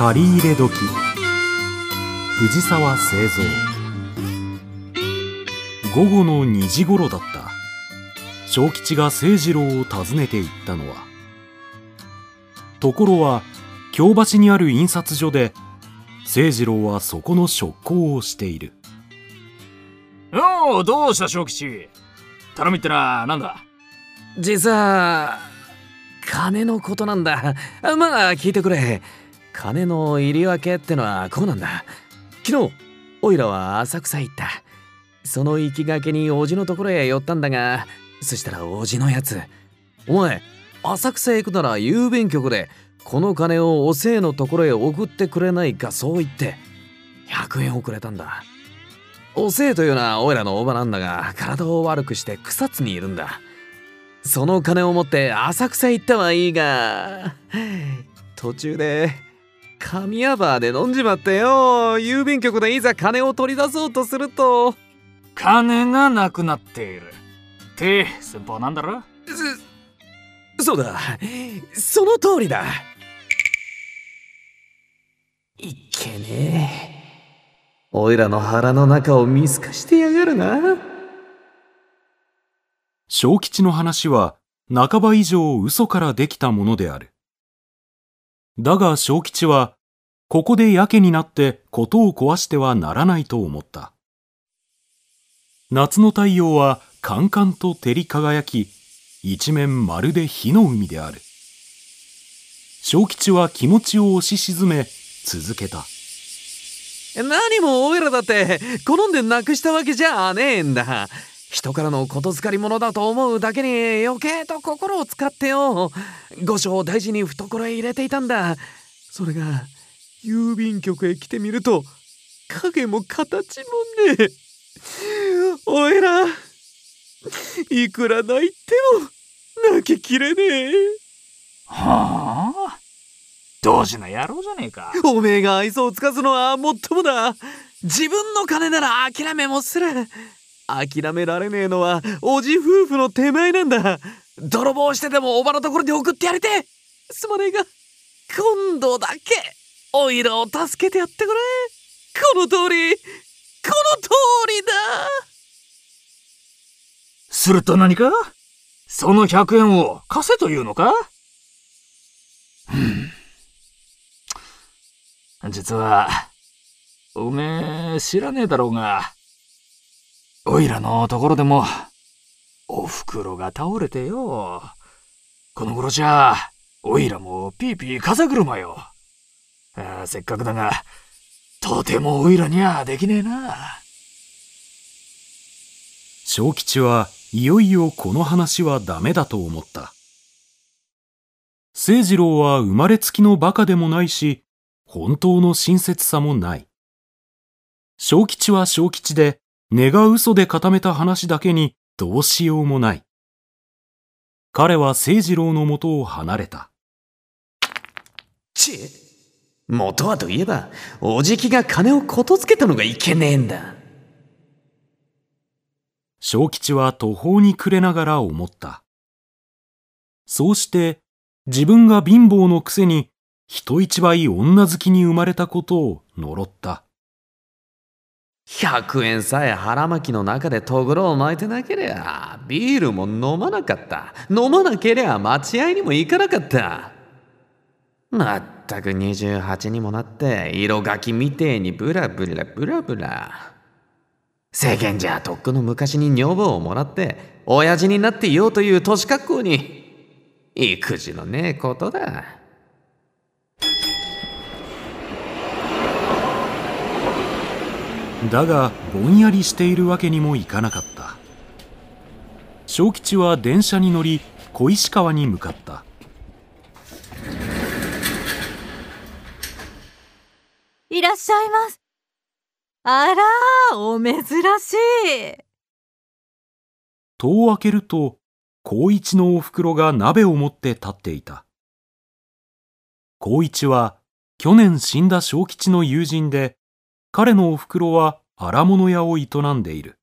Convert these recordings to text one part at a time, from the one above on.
借り入れ時。藤沢製造。午後の2時頃だった。正吉が清次郎を訪ねて行ったのは。ところは京橋にある印刷所で清次郎はそこの職工をしている。おおどうした正吉？頼みってのは何だ？実は金のことなんだ。まあ聞いてくれ金の入り分けってのはこうなんだ。昨日おいらは浅草行った。その行きがけにおじのところへ寄ったんだがそしたらおじのやつお前浅草へ行くなら郵便局でこの金をおせいのところへ送ってくれないかそう言って100円をくれたんだ。おせいというのはおいらのおばなんだが体を悪くして草津にいるんだ。その金を持って浅草行ったはいいが途中で神谷バーで飲んじまってよ。郵便局でいざ金を取り出そうとすると。金がなくなっている。って先方なんだろ？そうだ。その通りだ。いけね。えおいらの腹の中を見透かしてやがるな。正吉の話は半ば以上嘘からできたものであるだが正吉はここでやけになって事を壊してはならないと思った。夏の太陽はカンカンと照り輝き一面まるで火の海である。正吉は気持ちを押し沈め続けた。何もおいらだって好んでなくしたわけじゃねえんだ。人からのことづかり物だと思うだけに余計と心を使ってよ。御所を大事に懐へ入れていたんだ。それが郵便局へ来てみると影も形もねえ。おいらいくら泣いても泣ききれねえ。はあ？同時な野郎じゃねえか。おめえが愛想をつかすのはもっともだ。自分の金なら諦めもする諦められねえのはおじ夫婦の手前なんだ。泥棒してでもおばのところに送ってやりてすまねえが今度だけおいらを助けてやってくれ。この通りこの通りだ。すると何か？その100円を貸せというのか？実は、おめえ知らねえだろうが、おいらのところでも、おふくろが倒れてよ。この頃じゃ、おいらもピーピー風車よ。あせっかくだが、とてもおいらにはできねえな。正吉はいよいよこの話はダメだと思った。清次郎は生まれつきの馬鹿でもないし、本当の親切さもない。小吉は小吉で、根が嘘で固めた話だけにどうしようもない。彼は清次郎のもとを離れた。ち元はといえば、おじきが金をことつけたのがいけねえんだ。小吉は途方に暮れながら思った。そうして、自分が貧乏のくせに人一倍女好きに生まれたことを呪った。100円さえ腹巻きの中でとぐろを巻いてなけりゃビールも飲まなかった。飲まなけりゃ待合にも行かなかった。まったく28にもなって色ガキみてえにブラブラブラブラ。世間じゃとっくの昔に女房をもらって親父になっていようという年格好に育児のねえことだ。だがぼんやりしているわけにもいかなかった。小吉は電車に乗り小石川に向かった。いらっしゃいます。あらお珍しい。戸を開けると光一のおふくろが鍋を持って立っていた。光一は去年死んだ小吉の友人で彼のお袋は荒物屋を営んでいる。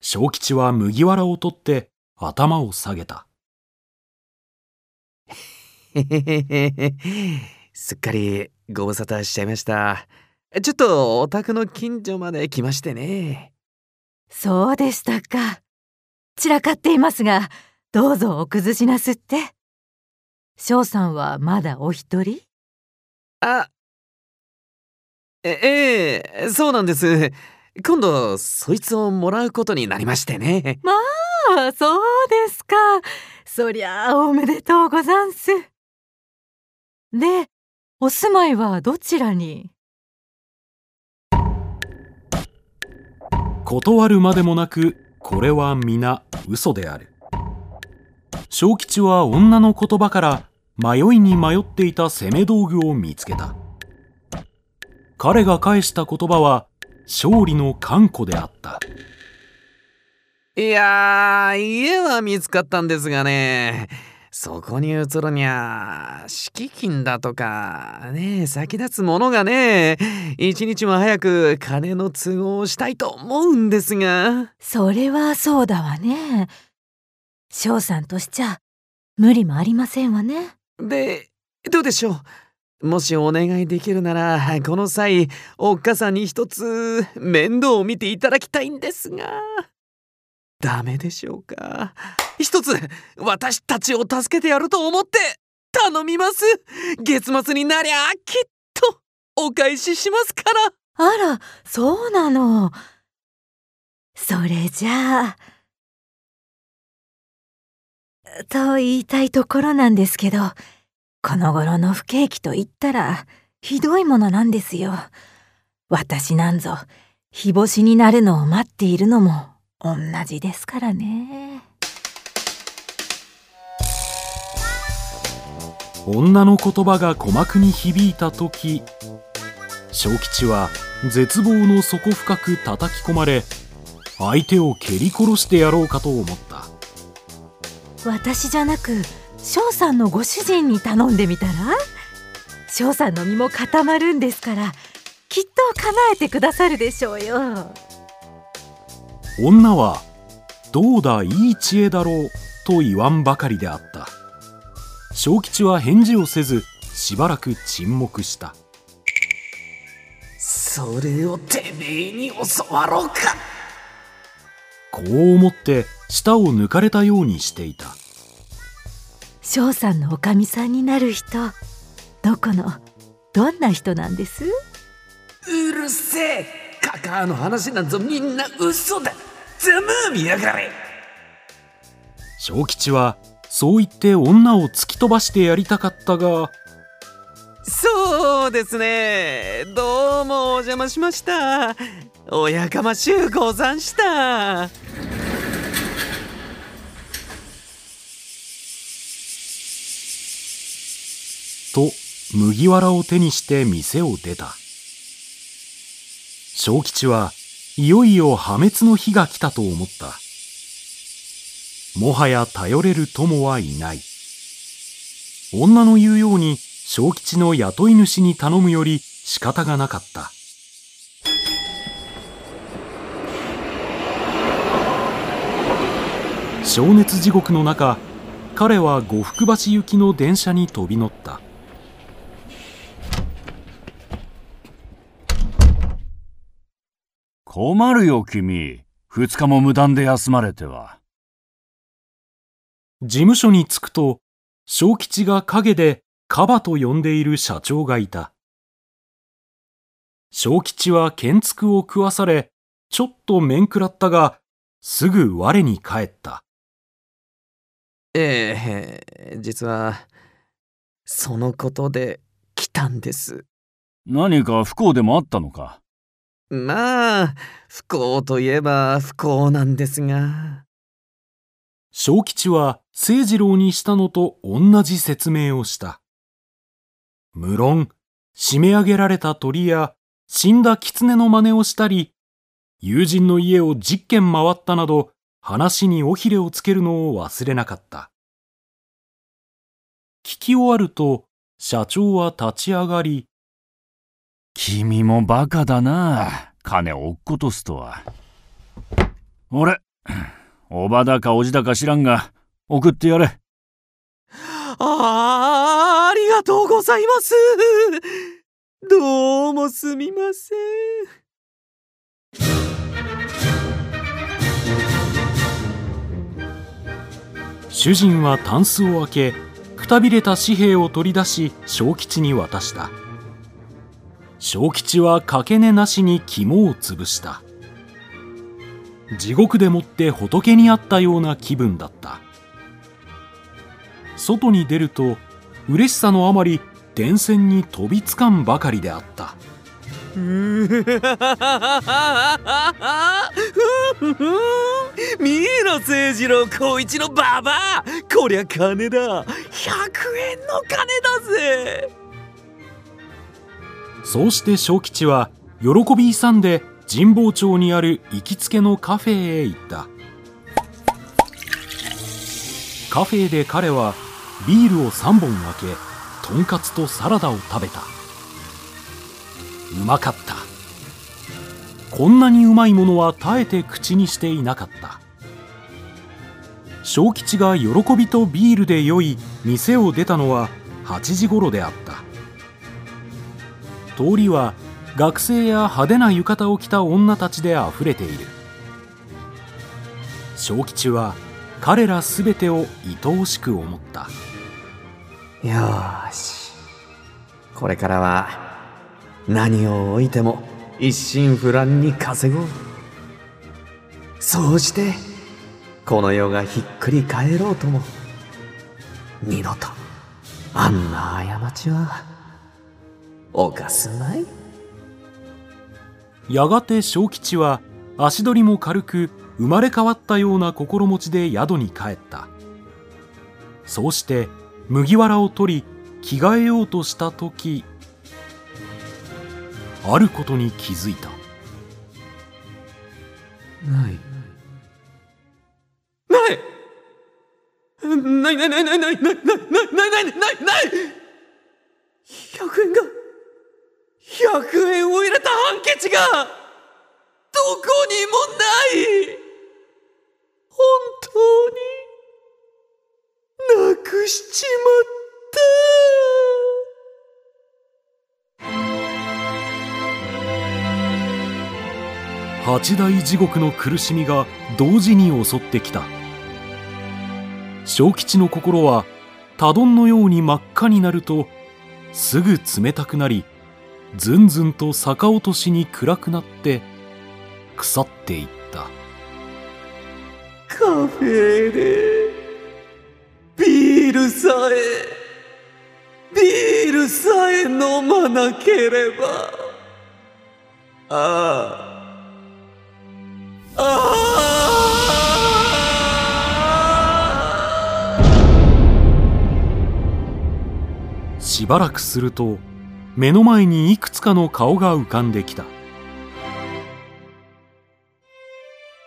小吉は麦わらを取って頭を下げた。へへへへすっかりご無沙汰しちゃいました。ちょっとお宅の近所まで来ましてね。そうでしたか。散らかっていますが、どうぞお崩しなすって。翔さんはまだお一人？あ、え、ええ、そうなんです。今度、そいつをもらうことになりましてね。ああ、そうですか。そりゃあおめでとうござんす。で、お住まいはどちらに？断るまでもなく、これは皆嘘である。小吉は女の言葉から迷いに迷っていた攻め道具を見つけた。彼が返した言葉は勝利の看護であった。いやー、家は見つかったんですがね。そこに移るにゃ、敷金だとか、ね先立つものがね、一日も早く金の都合をしたいと思うんですが。それはそうだわね。翔さんとしちゃ無理もありませんわね。で、どうでしょう？もしお願いできるなら、この際、おっかさんに一つ面倒を見ていただきたいんですが。ダメでしょうか一つ私たちを助けてやると思って頼みます月末になりゃきっとお返ししますからあら、そうなの。それじゃあ。と言いたいところなんですけど、この頃の不景気と言ったら、ひどいものなんですよ。私なんぞ、日干しになるのを待っているのも同じですからね。女の言葉が鼓膜に響いた時小吉は絶望の底深く叩き込まれ相手を蹴り殺してやろうかと思った私じゃなく翔さんのご主人に頼んでみたら？翔さんの身も固まるんですからきっと叶えてくださるでしょうよ。女は「どうだいい知恵だろう」と言わんばかりであった。小吉は返事をせずしばらく沈黙した。それをてめえに教わろうか。こう思って舌を抜かれたようにしていた翔さんのおかみさんになる人。どこの？どんな人なんです？うるせえ。カカアの話なんぞ。みんな嘘だ。ざまあ見やがれ。小吉はそう言って女を突き飛ばしてやりたかったが。そうですね。どうもお邪魔しました。おやかましゅうござんしたと麦わらを手にして店を出た。小吉はいよいよ破滅の日が来たと思った。もはや頼れる友はいない。女の言うように小吉の雇い主に頼むより仕方がなかった。消熱地獄の中彼は呉服橋行きの電車に飛び乗った。困るよ君。二日も無断で休まれては。事務所に着くと小吉が陰でカバと呼んでいる社長がいた。小吉は剣つくを食わされちょっと面食らったがすぐ我に返った。ええ実はそのことで来たんです。何か不幸でもあったのか？まあ不幸といえば不幸なんですが。小吉は清次郎にしたのと同じ説明をした。無論締め上げられた鳥や死んだ狐の真似をしたり友人の家を10軒回ったなど話に尾ひれをつけるのを忘れなかった。聞き終わると社長は立ち上がり君もバカだな。金を落っことすとは。俺おばだかおじだか知らんが送ってやれ。あありがとうございます。どうもすみません。主人はタンスを開けくたびれた紙幣を取り出し小吉に渡した小吉はかけねなしに肝を潰した。地獄でもって仏にあったような気分だった。外に出ると嬉しさのあまり電線に飛びつかんばかりであった。見ろ清次郎光一のババア。こりゃ金だ。100円の金だぜ。そうして小吉は喜び勇んで神保町にある行きつけのカフェへ行った。カフェで彼はビールを3本開けとんかつとサラダを食べた。うまかった。こんなにうまいものは絶えて口にしていなかった。小吉が喜びとビールで酔い店を出たのは8時ごろであった。通りは学生や派手な浴衣を着た女たちであふれている。小吉は彼らすべてを愛おしく思った。よしこれからは何を置いても一心不乱に稼ごう。そうしてこの世がひっくり返ろうとも。二度とあんな過ちは。犯すまい？やがて小吉は足取りも軽く生まれ変わったような心持ちで宿に帰った。そうして麦わらを取り着替えようとした時あることに気づいた。ないないないないないない。ない！ない！ない！ない！ない！ない！ない八大地獄の苦しみが同時に襲ってきた。小吉の心は多丼のように真っ赤になるとすぐ冷たくなりずんずんと逆落としに暗くなって腐っていった。カフェでビールさえビールさえ飲まなければああ。しばらくすると目の前にいくつかの顔が浮かんできた。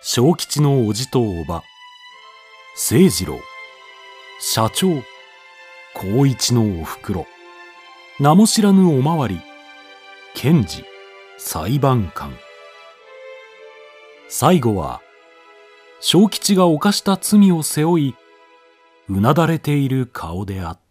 小吉のおじとおば清次郎。社長。光一のおふくろ。名も知らぬおまわり。検事裁判官。最後は小吉が犯した罪を背負いうなだれている顔であった。